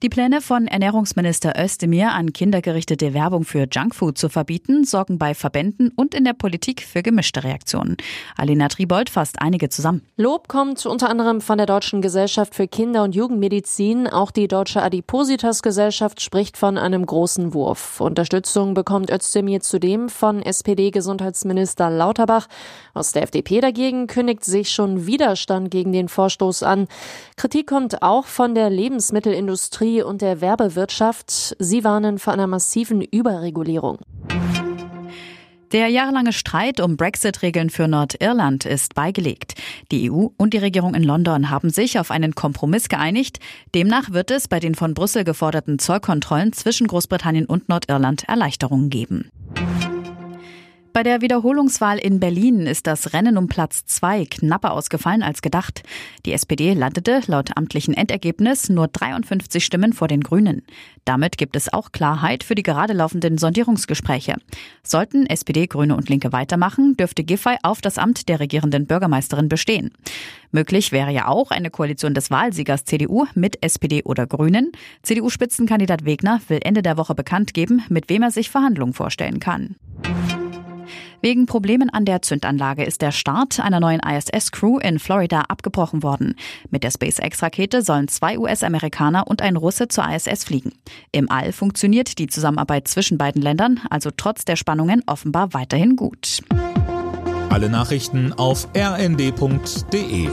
Die Pläne von Ernährungsminister Özdemir an kindergerichtete Werbung für Junkfood zu verbieten, sorgen bei Verbänden und in der Politik für gemischte Reaktionen. Alena Tribold fasst einige zusammen. Lob kommt unter anderem von der Deutschen Gesellschaft für Kinder- und Jugendmedizin. Auch die Deutsche Adipositas-Gesellschaft spricht von einem großen Wurf. Unterstützung bekommt Özdemir zudem von SPD-Gesundheitsminister Lauterbach. Aus der FDP dagegen kündigt sich schon Widerstand gegen den Vorstoß an. Kritik kommt auch von der Lebensmittelindustrie Industrie und der Werbewirtschaft. Sie warnen vor einer massiven Überregulierung. Der jahrelange Streit um Brexit-Regeln für Nordirland ist beigelegt. Die EU und die Regierung in London haben sich auf einen Kompromiss geeinigt. Demnach wird es bei den von Brüssel geforderten Zollkontrollen zwischen Großbritannien und Nordirland Erleichterungen geben. Bei der Wiederholungswahl in Berlin ist das Rennen um Platz zwei knapper ausgefallen als gedacht. Die SPD landete laut amtlichen Endergebnis nur 53 Stimmen vor den Grünen. Damit gibt es auch Klarheit für die gerade laufenden Sondierungsgespräche. Sollten SPD, Grüne und Linke weitermachen, dürfte Giffey auf das Amt der regierenden Bürgermeisterin bestehen. Möglich wäre ja auch eine Koalition des Wahlsiegers CDU mit SPD oder Grünen. CDU-Spitzenkandidat Wegner will Ende der Woche bekannt geben, mit wem er sich Verhandlungen vorstellen kann. Wegen Problemen an der Zündanlage ist der Start einer neuen ISS-Crew in Florida abgebrochen worden. Mit der SpaceX-Rakete sollen zwei US-Amerikaner und ein Russe zur ISS fliegen. Im All funktioniert die Zusammenarbeit zwischen beiden Ländern also trotz der Spannungen offenbar weiterhin gut. Alle Nachrichten auf rnd.de